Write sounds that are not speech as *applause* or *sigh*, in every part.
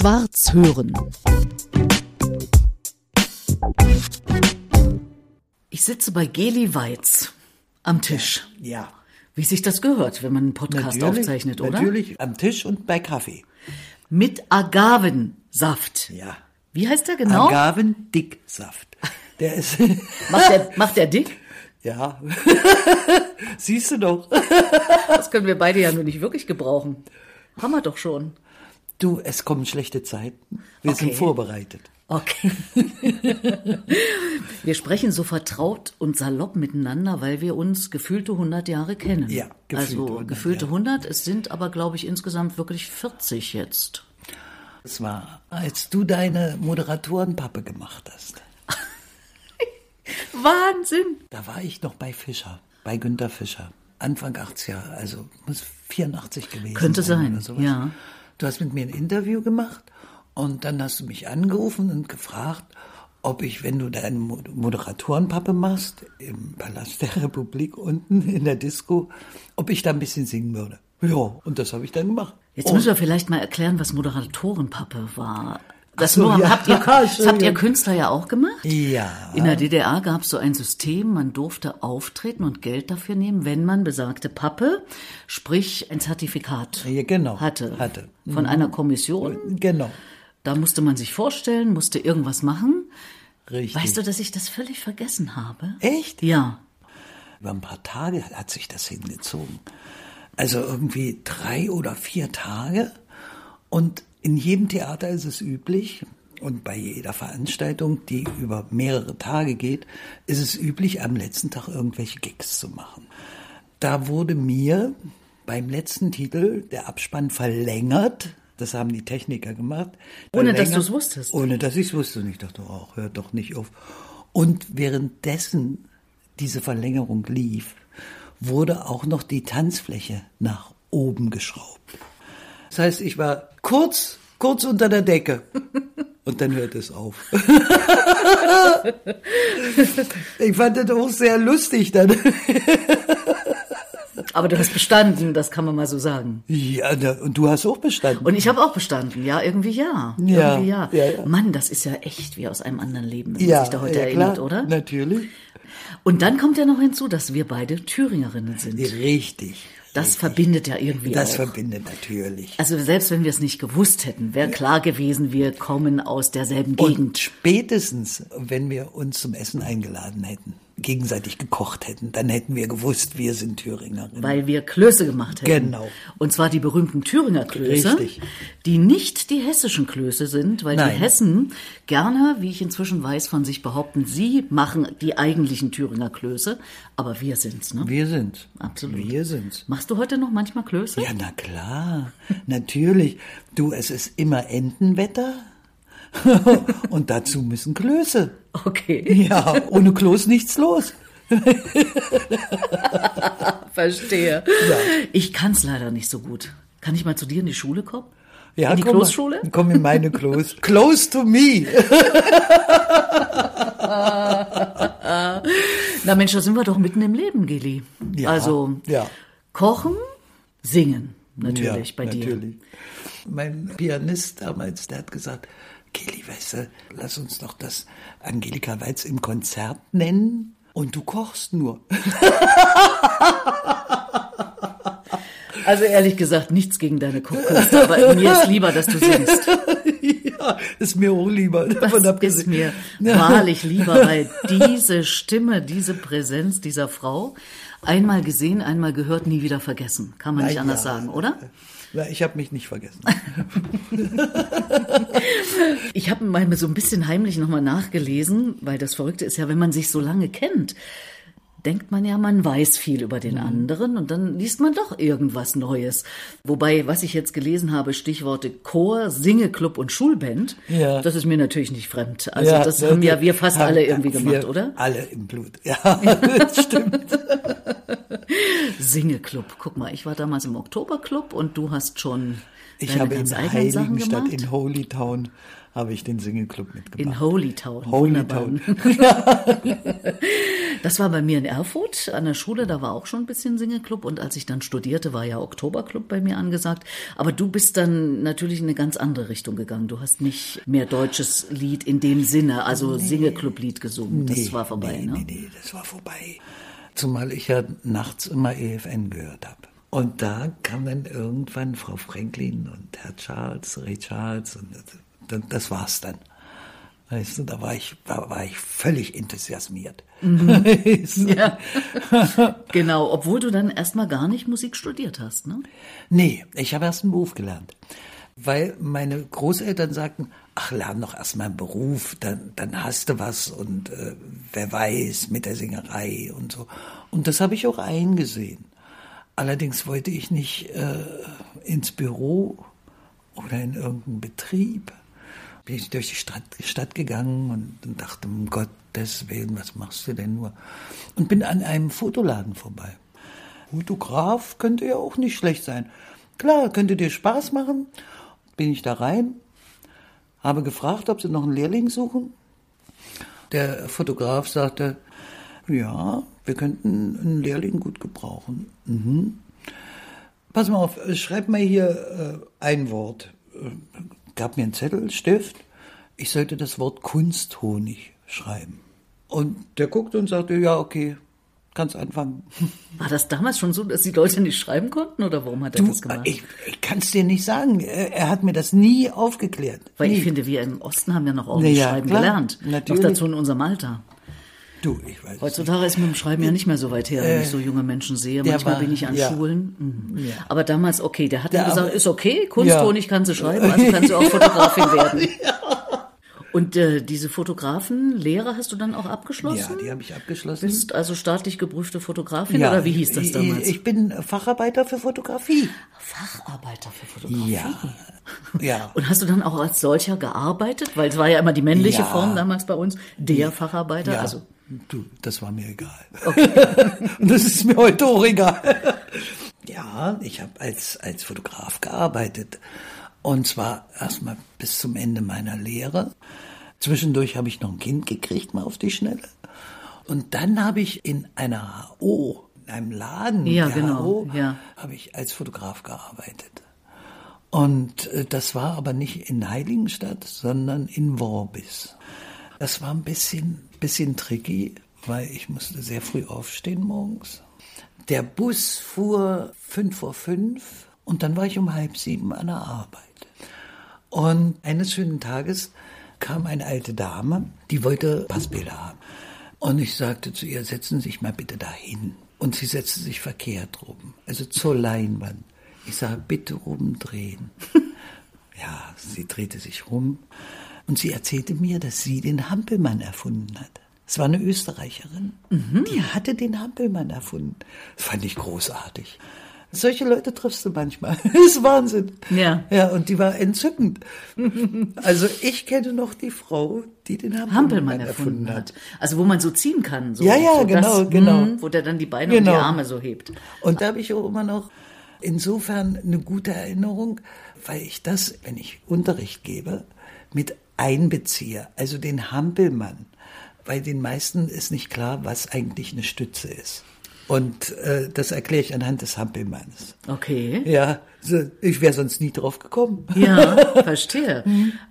Schwarz hören. Ich sitze bei Geli Weiz am Tisch. Ja. Wie sich das gehört, wenn man einen Podcast Natürlich, aufzeichnet, oder? Natürlich am Tisch und bei Kaffee. Mit Agavensaft. Ja. Wie heißt der genau? Agavendicksaft. Der ist, *laughs* macht, der, macht der dick? ja. *laughs* Siehst du doch. Das können wir beide ja nur nicht wirklich gebrauchen. Haben wir doch schon. Du, es kommen schlechte Zeiten. Wir Okay. sind vorbereitet. Okay. *laughs* wir sprechen so vertraut und salopp miteinander, weil wir uns gefühlte 100 Jahre kennen. Ja, gefühlte also 100 gefühlte Jahre. 100, es sind aber, glaube ich, insgesamt wirklich 40 jetzt. Es war, als du deine Moderatorenpappe gemacht hast. *laughs* Wahnsinn! Da war ich noch bei Fischer, bei Günter Fischer. Anfang 80er, also muss 84 gewesen Könnte sein, oder sowas. ja. Du hast mit mir ein Interview gemacht und dann hast du mich angerufen und gefragt, ob ich, wenn du deine Mo- Moderatorenpappe machst, im Palast der Republik unten in der Disco, ob ich da ein bisschen singen würde. Ja, und das habe ich dann gemacht. Jetzt Und- müssen wir vielleicht mal erklären, was Moderatorenpappe war. Das so, nur, ja. habt, ihr, *laughs* das habt ihr. Künstler ja auch gemacht? Ja. In der DDR gab es so ein System, man durfte auftreten und Geld dafür nehmen, wenn man besagte Pappe, sprich ein Zertifikat Ja, genau, hatte, hatte. von einer Kommission. Genau, Da musste man sich vorstellen, musste irgendwas machen. richtig. Weißt du, dass ich das völlig vergessen habe? Echt? Ja. Über ein paar Tage hat sich das hingezogen. Also irgendwie drei oder vier Tage. Und in jedem Theater ist es üblich, und bei jeder Veranstaltung, die über mehrere Tage geht, ist es üblich, am letzten Tag irgendwelche Gigs zu machen. Da wurde mir beim letzten Titel der Abspann verlängert. Das haben die Techniker gemacht. Ohne, dass Verlängert- du's wusstest? Ohne dass ich es wusste. Und ich dachte, oh, hört doch nicht auf. Und währenddessen diese Verlängerung lief, wurde auch noch die Tanzfläche nach oben geschraubt. Das heißt, ich war kurz, kurz unter der Decke. *laughs* Und dann hört es auf. *laughs* ich fand das auch sehr lustig dann. *laughs* Aber du hast bestanden, das kann man mal so sagen. Ja, und du hast auch bestanden. Und ich habe auch bestanden, ja, irgendwie ja. Ja, irgendwie ja. ja, ja. Mann, das ist ja echt wie aus einem anderen Leben, wenn man ja, sich da heute ja, erinnert, klar, oder? Natürlich. Und dann kommt ja noch hinzu, dass wir beide Thüringerinnen sind. Richtig. Das verbindet ja irgendwie Das auch. verbindet natürlich. Also selbst wenn wir es nicht gewusst hätten, wäre klar gewesen, wir kommen aus derselben Und Gegend. spätestens, wenn wir uns zum Essen eingeladen hätten, gegenseitig gekocht hätten, dann hätten wir gewusst, wir sind Thüringerinnen. Weil wir Klöße gemacht hätten. Genau. Und zwar die berühmten Thüringer Klöße, Richtig. die nicht die hessischen Klöße sind, weil Nein. die Hessen gerne, wie ich inzwischen weiß, von sich behaupten, sie machen die eigentlichen Thüringer Klöße, aber wir sind's, ne? wir sind. Absolut. Wir sind's. Machst du heute noch manchmal Klöße? Ja, na klar. Natürlich. Du, es ist immer Entenwetter. *laughs* Und dazu müssen Klöße. Okay, Ja, ohne Kloß nichts los. *laughs* verstehe. Ich kann's leider nicht so gut. Kann ich mal zu dir in die Schule kommen? Ja, in die komm. Kloßschule? Komm in meine Kloß. *laughs* Close to me. Na Mensch, da sind wir doch mitten im Leben, Geli. Ja, also ja. kochen, singen natürlich ja, bei dir. natürlich. Mein Pianist damals, der hat gesagt, Kelly, weißt du, lass uns doch das Angelika Weiz im Konzert nennen und du kochst nur. Also ehrlich gesagt, nichts gegen deine Kochkünste, aber mir ist lieber, dass du singst. *laughs* ja, ist mir auch lieber. Das davon ist abgesehen. mir *laughs* wahrlich lieber, weil diese Stimme, diese Präsenz dieser Frau, einmal gesehen, einmal gehört, nie wieder vergessen. Kann man nicht Na anders ja. sagen, oder? Ich habe mich nicht vergessen. *laughs* Ich habe mal so ein bisschen heimlich nochmal nachgelesen, weil das Verrückte ist ja, wenn man sich so lange kennt, denkt man ja, man weiß viel über Mhm. den anderen und dann liest man doch irgendwas Neues. Wobei, was ich jetzt gelesen habe, Stichworte Chor, Singeclub und Schulband, Ja. das ist mir natürlich nicht fremd. Also Ja, das haben ja wir fast alle irgendwie gemacht, oder? Alle im Blut. Ja, *laughs* das stimmt. Singeclub. Guck mal, ich war damals im Oktoberclub und du hast schon Ich habe in Heiligenstadt in Holytown habe ich den Single-Club mitgemacht. In Holytown. Holytown. Wunderbar. *laughs* Das war bei mir in Erfurt an der Schule, da war auch schon ein bisschen Singleclub und als ich dann studierte, war ja Oktoberclub bei mir angesagt. Aber du bist dann natürlich in eine ganz andere Richtung gegangen. Du hast nicht mehr deutsches Lied in dem Sinne, also Singleclub-Lied gesungen. Das war vorbei, nee, ne? Nee, nee, das war vorbei. Zumal ich ja nachts immer EFN gehört habe. Und da kam dann irgendwann Frau Franklin und Herr Charles, Ray Charles und das, das war's dann. Weißt du, da war ich, war, war ich völlig enthusiasmiert. Mhm. *laughs* Ja. genau, obwohl du dann erstmal gar nicht Musik studiert hast, ne? Nee, ich habe erst einen Beruf gelernt. Weil meine Großeltern sagten, ach, lern doch erst mal einen Beruf, dann, dann hast du was und äh, wer weiß mit der Singerei und so. Und das habe ich auch eingesehen. Allerdings wollte ich nicht äh, ins Büro oder in irgendeinen Betrieb. Bin ich durch die Stadt, Stadt gegangen und, und dachte, um Gottes Willen, was machst du denn nur? Und bin an einem Fotoladen vorbei. Fotograf könnte ja auch nicht schlecht sein. Klar, könnte dir Spaß machen. Bin ich da rein, habe gefragt, ob sie noch einen Lehrling suchen. Der Fotograf sagte, ja, wir könnten einen Lehrling gut gebrauchen. Mhm. Pass mal auf, schreib mal hier äh, ein Wort. Äh, gab mir einen Zettel, Stift. Ich sollte das Wort Kunsthonig schreiben. Und der guckte und sagte, ja, okay, kannst anfangen. War das damals schon so, dass die Leute nicht schreiben konnten oder warum hat er Du, das gemacht? ich, ich kann es dir nicht sagen. Er, hat mir das nie aufgeklärt. Weil nie. ich finde, wir im Osten haben ja noch ordentlich Ja, schreiben klar, gelernt. natürlich. Noch dazu in unserem Alter. Du, ich weiß Heutzutage ist mit dem Schreiben ja nicht mehr so weit her, wenn ich so junge Menschen sehe. Äh, der Manchmal war- bin ich an ja. Schulen. Mhm. Ja. Aber damals, okay, der hat Ja, dann gesagt, ist okay, Kunsthonig Ja. kann sie schreiben, *laughs* also kann sie auch Fotografin werden. Und äh, diese Fotografenlehre hast du dann auch abgeschlossen? Ja, die habe ich abgeschlossen. Bist also staatlich geprüfte Fotografin oder wie hieß das ich- damals? Ich bin Facharbeiter für Fotografie. Facharbeiter für Fotografie. Ja. Ja. Und hast du dann auch als solcher gearbeitet? Weil es war ja immer die männliche Ja. Form damals bei uns, der Facharbeiter. ja. Also du, das war mir egal. Und *laughs* das ist mir heute auch egal. Ja, ich habe als, als Fotograf gearbeitet. Und zwar erstmal bis zum Ende meiner Lehre. Zwischendurch habe ich noch ein Kind gekriegt, mal auf die Schnelle. Und dann habe ich in einer HO, in einem Laden, Ja, der genau, HO, ja. habe ich als Fotograf gearbeitet. Und äh, das war aber nicht in Heiligenstadt, sondern in Worbis. Das war ein bisschen, bisschen tricky, weil ich musste sehr früh aufstehen morgens. Der Bus fuhr fünf vor fünf und dann war ich um halb sieben an der Arbeit. Und eines schönen Tages kam eine alte Dame, die wollte Passbilder haben. Und ich sagte zu ihr, setzen Sie sich mal bitte dahin. Und sie setzte sich verkehrt rum, also zur Leinwand. Ich sage, bitte rumdrehen. *laughs* ja, sie drehte sich rum und sie erzählte mir, dass sie den Hampelmann erfunden hat. Es war eine Österreicherin, die hatte den Hampelmann erfunden. Das fand ich großartig. Solche Leute triffst du manchmal. *laughs* Das ist Wahnsinn. Ja. Ja, und die war entzückend. Also ich kenne noch die Frau, die den Hampelmann, Hampelmann erfunden hat. Also wo man so ziehen kann. So, Ja, ja, so genau, genau. hm, wo der dann die Beine und Genau. die Arme so hebt. Und da habe ich auch immer noch insofern eine gute Erinnerung, weil ich das, wenn ich Unterricht gebe, mit einbeziehe. Also den Hampelmann. Weil den meisten ist nicht klar, was eigentlich eine Stütze ist. Und äh, das erkläre ich anhand des Hampelmanns. Okay. Ja, so, ich wäre sonst nie drauf gekommen. Ja, *laughs* verstehe.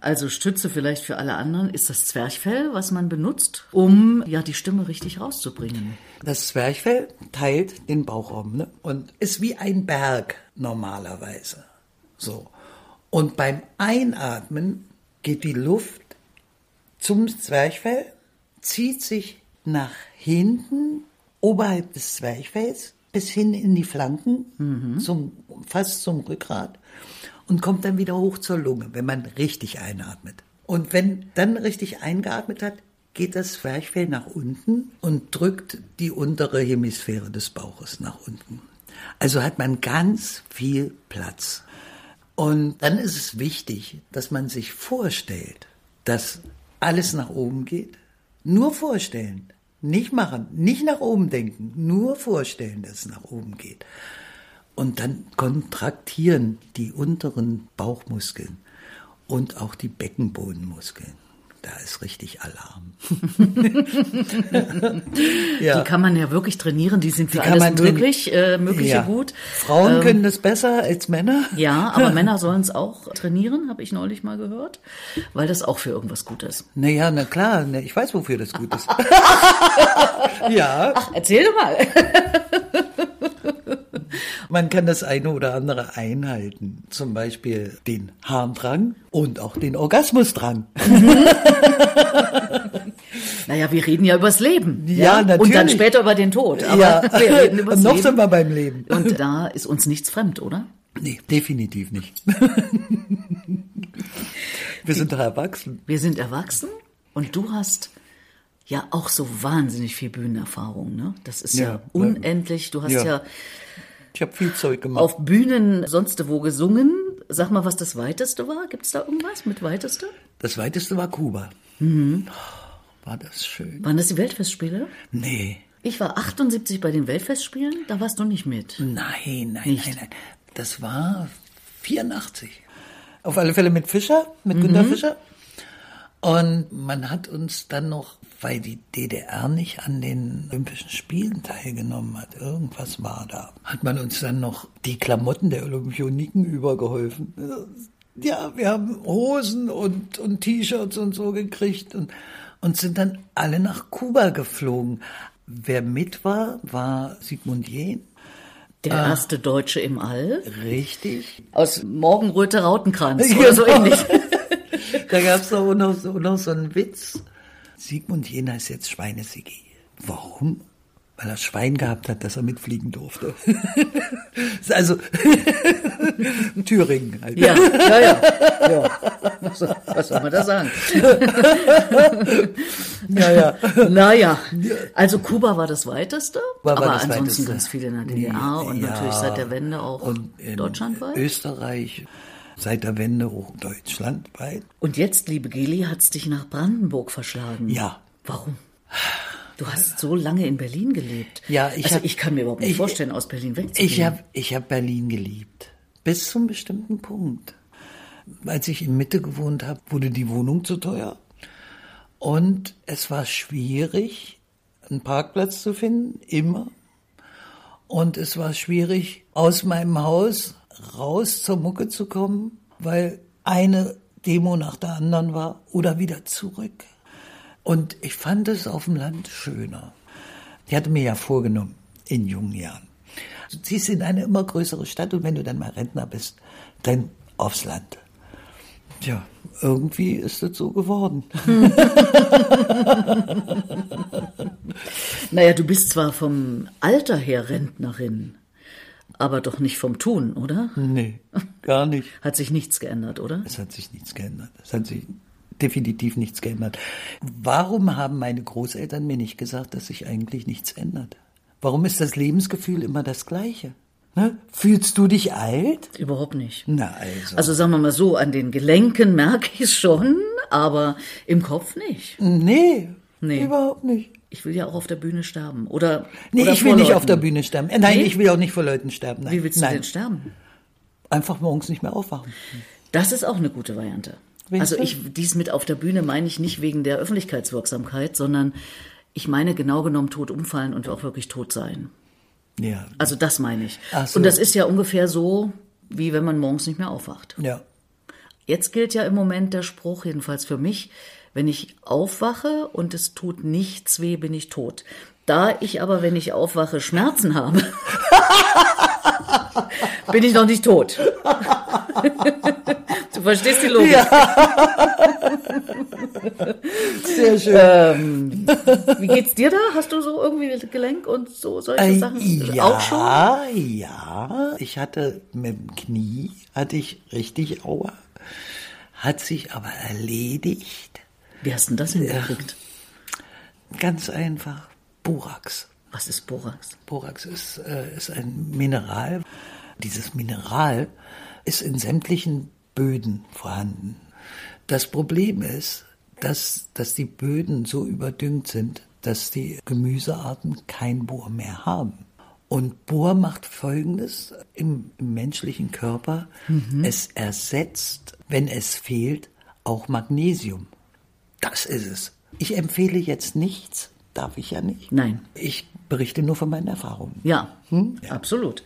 Also Stütze vielleicht für alle anderen ist das Zwerchfell, was man benutzt, um ja die Stimme richtig rauszubringen. Das Zwerchfell teilt den Bauchraum ne? und ist wie ein Berg normalerweise. So. Und beim Einatmen geht die Luft zum Zwerchfell, zieht sich nach hinten oberhalb des Zwerchfells bis hin in die Flanken, zum, fast zum Rückgrat und kommt dann wieder hoch zur Lunge, wenn man richtig einatmet. Und wenn dann richtig eingeatmet hat, geht das Zwerchfell nach unten und drückt die untere Hemisphäre des Bauches nach unten. Also hat man ganz viel Platz. Und dann ist es wichtig, dass man sich vorstellt, dass alles nach oben geht. Nur vorstellen. Nicht machen, nicht nach oben denken, nur vorstellen, dass es nach oben geht. Und dann kontraktieren die unteren Bauchmuskeln und auch die Beckenbodenmuskeln. Da ist richtig Alarm. *laughs* ja. Die kann man ja wirklich trainieren, die sind für die alles möglich, äh, Mögliche ja. gut. Frauen ähm, können das besser als Männer. Ja, aber *laughs* Männer sollen es auch trainieren, habe ich neulich mal gehört, weil das auch für irgendwas gut ist. Naja, na klar, ich weiß, wofür das gut ist. *laughs* ja. Ach, erzähl doch mal. Man kann das eine oder andere einhalten. Zum Beispiel den Harndrang und auch den Orgasmusdrang. *laughs* naja, wir reden ja übers Leben. Ja, ja, natürlich. Und dann später über den Tod. Aber ja. *laughs* wir reden übers und noch Leben. sind wir beim Leben. Und da ist uns nichts fremd, oder? Nee, definitiv nicht. *laughs* wir sind doch erwachsen. Wir sind erwachsen und du hast ja auch so wahnsinnig viel Bühnenerfahrung, ne? Das ist ja, ja unendlich. Du hast ja, ja ich habe viel Zeug gemacht. Auf Bühnen sonst wo gesungen. Sag mal, was das Weiteste war. Gibt es da irgendwas mit Weiteste? Das Weiteste war Kuba. Mhm. War das schön. Waren das die Weltfestspiele? Nee. Ich war 78 bei den Weltfestspielen, da warst du nicht mit. Nein, nein, nicht. nein, nein. Das war 84. Auf alle Fälle mit Fischer, mit mhm. Günter Fischer. Und man hat uns dann noch, weil die DDR nicht an den Olympischen Spielen teilgenommen hat, irgendwas war da, hat man uns dann noch die Klamotten der Olympioniken übergeholfen. Ja, wir haben Hosen und, und T-Shirts und so gekriegt und, und sind dann alle nach Kuba geflogen. Wer mit war, war Sigmund Jähn. Der ah, erste Deutsche im All. Richtig. Aus Morgenröte Rautenkranz *laughs* oder so ähnlich. *laughs* da gab es auch noch, so, noch so einen Witz. Sigmund Jena ist jetzt Schweinesigi. Warum? Weil er Schwein gehabt hat, dass er mitfliegen durfte. *laughs* also *laughs* Thüringen halt. Ja, ja, ja. ja. Was, was soll man da sagen? ja, ja. Naja, also Kuba war das weiteste, war, aber das ansonsten weiteste. ganz viele in der DDR ja, und natürlich seit der Wende auch deutschlandweit. Österreich, seit der Wende deutschlandweit. Und jetzt, liebe Geli, hat es dich nach Brandenburg verschlagen. Ja. Warum? Du hast so lange in Berlin gelebt. Ja, ich also hab, ich kann mir überhaupt nicht ich, vorstellen, aus Berlin wegzugehen. Ich habe ich hab Berlin geliebt. Bis zum bestimmten Punkt. Als ich in Mitte gewohnt habe, wurde die Wohnung zu teuer. Und es war schwierig, einen Parkplatz zu finden, immer. Und es war schwierig, aus meinem Haus raus zur Mucke zu kommen, weil eine Demo nach der anderen war oder wieder zurück. Und ich fand es auf dem Land schöner. Ich hatte mir ja vorgenommen, in jungen Jahren. Du ziehst in eine immer größere Stadt und wenn du dann mal Rentner bist, dann aufs Land. Tja, irgendwie ist es so geworden. *laughs* naja, du bist zwar vom Alter her Rentnerin, aber doch nicht vom Tun, oder? Nee, gar nicht. hat sich nichts geändert, oder? Es hat sich nichts geändert. Es hat sich definitiv nichts geändert. Warum haben meine Großeltern mir nicht gesagt, dass sich eigentlich nichts ändert? Warum ist das Lebensgefühl immer das gleiche? Ne? Fühlst du dich alt? Überhaupt nicht. Na also. Also sagen wir mal so, an den Gelenken merke ich es schon, aber im Kopf nicht. Nee, nee. überhaupt nicht. Ich will ja auch auf der Bühne sterben. Oder, nee, oder ich will nicht auf der Bühne sterben. Äh, nein, nee? ich will auch nicht vor Leuten sterben. Nein. Wie willst du nein. denn sterben? Einfach morgens nicht mehr aufwachen. Das ist auch eine gute Variante. Willst also ich, dies mit auf der Bühne meine ich nicht wegen der Öffentlichkeitswirksamkeit, sondern ich meine genau genommen tot umfallen und auch wirklich tot sein. Ja. Also das meine ich. So. Und das ist ja ungefähr so, wie wenn man morgens nicht mehr aufwacht. Ja. Jetzt gilt ja im Moment der Spruch, jedenfalls für mich, wenn ich aufwache und es tut nichts weh, bin ich tot. Da ich aber, wenn ich aufwache, Schmerzen habe, *laughs* bin ich noch nicht tot. *laughs* du verstehst die Logik. Ja. Sehr schön. Ähm, wie geht's dir da? Hast du so irgendwie Gelenk und so solche äh, Sachen ja, auch schon? Ja, ich hatte mit dem Knie hatte ich richtig Aua, hat sich aber erledigt. Wie hast du denn das hingekriegt? Ganz einfach. Borax. Was ist Borax? Borax ist, äh, ist ein Mineral. Dieses Mineral ist in sämtlichen Böden vorhanden. Das Problem ist, dass, dass die Böden so überdüngt sind, dass die Gemüsearten kein Bohr mehr haben. Und Bohr macht Folgendes im, im menschlichen Körper. Mhm. Es ersetzt, wenn es fehlt, auch Magnesium. Das ist es. Ich empfehle jetzt nichts, darf ich ja nicht. Nein. Ich berichte nur von meinen Erfahrungen. Ja, hm? ja. absolut.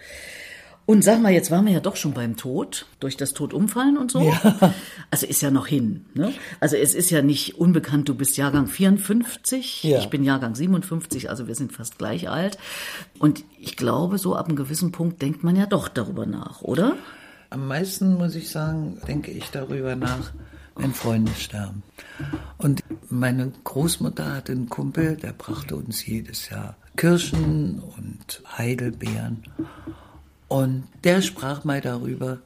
Und sag mal, jetzt waren wir ja doch schon beim Tod, durch das Tod umfallen und so. Ja. Also ist ja noch hin. Ne? Also es ist ja nicht unbekannt, du bist Jahrgang 54, ja. ich bin Jahrgang 57, also wir sind fast gleich alt. Und ich glaube, so ab einem gewissen Punkt denkt man ja doch darüber nach, oder? Am meisten, muss ich sagen, denke ich darüber nach, wenn Freunde sterben. Und meine Großmutter hatte einen Kumpel, der brachte uns jedes Jahr Kirschen und Heidelbeeren. Und der sprach mal darüber,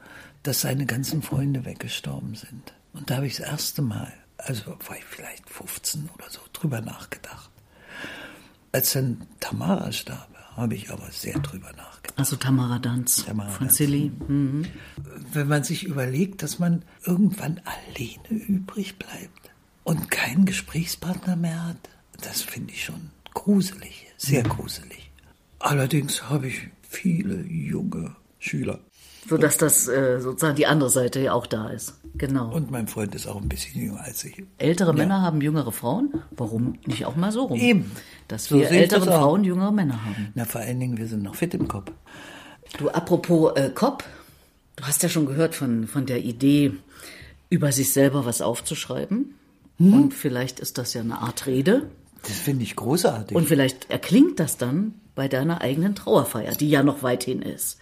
dass seine ganzen Freunde weggestorben sind. Und da habe ich das erste Mal, also war ich vielleicht 15 oder so, drüber nachgedacht. Als dann Tamara starb, habe ich aber sehr drüber nachgedacht. Also Tamara Danz Tamara von Silly. Mhm. Wenn man sich überlegt, dass man irgendwann alleine übrig bleibt und keinen Gesprächspartner mehr hat, das finde ich schon gruselig, sehr gruselig. Allerdings habe ich viele junge Schüler. So dass das äh, sozusagen die andere Seite ja auch da ist. Genau. Und mein Freund ist auch ein bisschen jünger als ich. Ältere ja. Männer haben jüngere Frauen. Warum nicht auch mal so rum? Eben. Dass so wir ältere Frauen jüngere Männer haben. Na, vor allen Dingen, wir sind noch fit im Kopf. Du, apropos äh, Kopf, du hast ja schon gehört von, von der Idee, über sich selber was aufzuschreiben. Hm? Und vielleicht ist das ja eine Art Rede. Das finde ich großartig. Und vielleicht erklingt das dann bei deiner eigenen Trauerfeier, die ja noch weithin ist.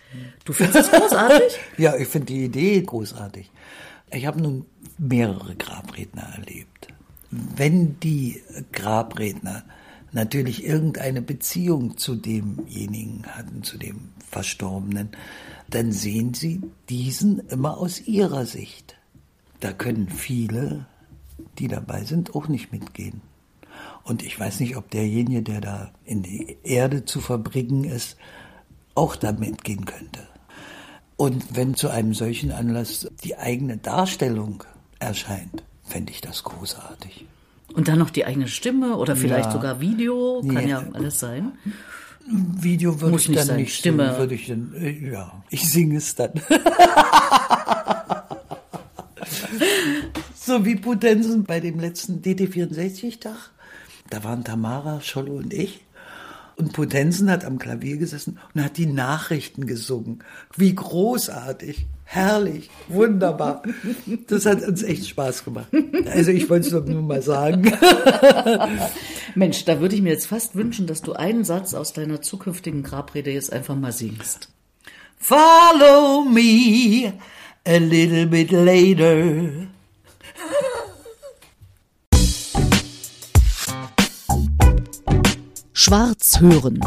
Du findest das großartig? *laughs* ja, ich finde die Idee großartig. Ich habe nun mehrere Grabredner erlebt. Wenn die Grabredner natürlich irgendeine Beziehung zu demjenigen hatten, zu dem Verstorbenen, dann sehen sie diesen immer aus ihrer Sicht. Da können viele, die dabei sind, auch nicht mitgehen. Und ich weiß nicht, ob derjenige, der da in die Erde zu verbringen ist, auch da mitgehen könnte. Und wenn zu einem solchen Anlass die eigene Darstellung erscheint, fände ich das großartig. Und dann noch die eigene Stimme oder vielleicht ja. sogar Video, kann ja, ja alles sein. Video würde Muss ich dann sein. nicht Stimme. Singen, würde ich dann, äh, ja, ich singe es dann. *laughs* so wie Potenzen bei dem letzten DT64-Tag. Da waren Tamara, Scholle und ich. Und Potenzen hat am Klavier gesessen und hat die Nachrichten gesungen. Wie großartig, herrlich, wunderbar. Das hat uns echt Spaß gemacht. Also ich wollte es nur mal sagen. *laughs* Mensch, da würde ich mir jetzt fast wünschen, dass du einen Satz aus deiner zukünftigen Grabrede jetzt einfach mal singst. Follow me a little bit later. Schwarz hören.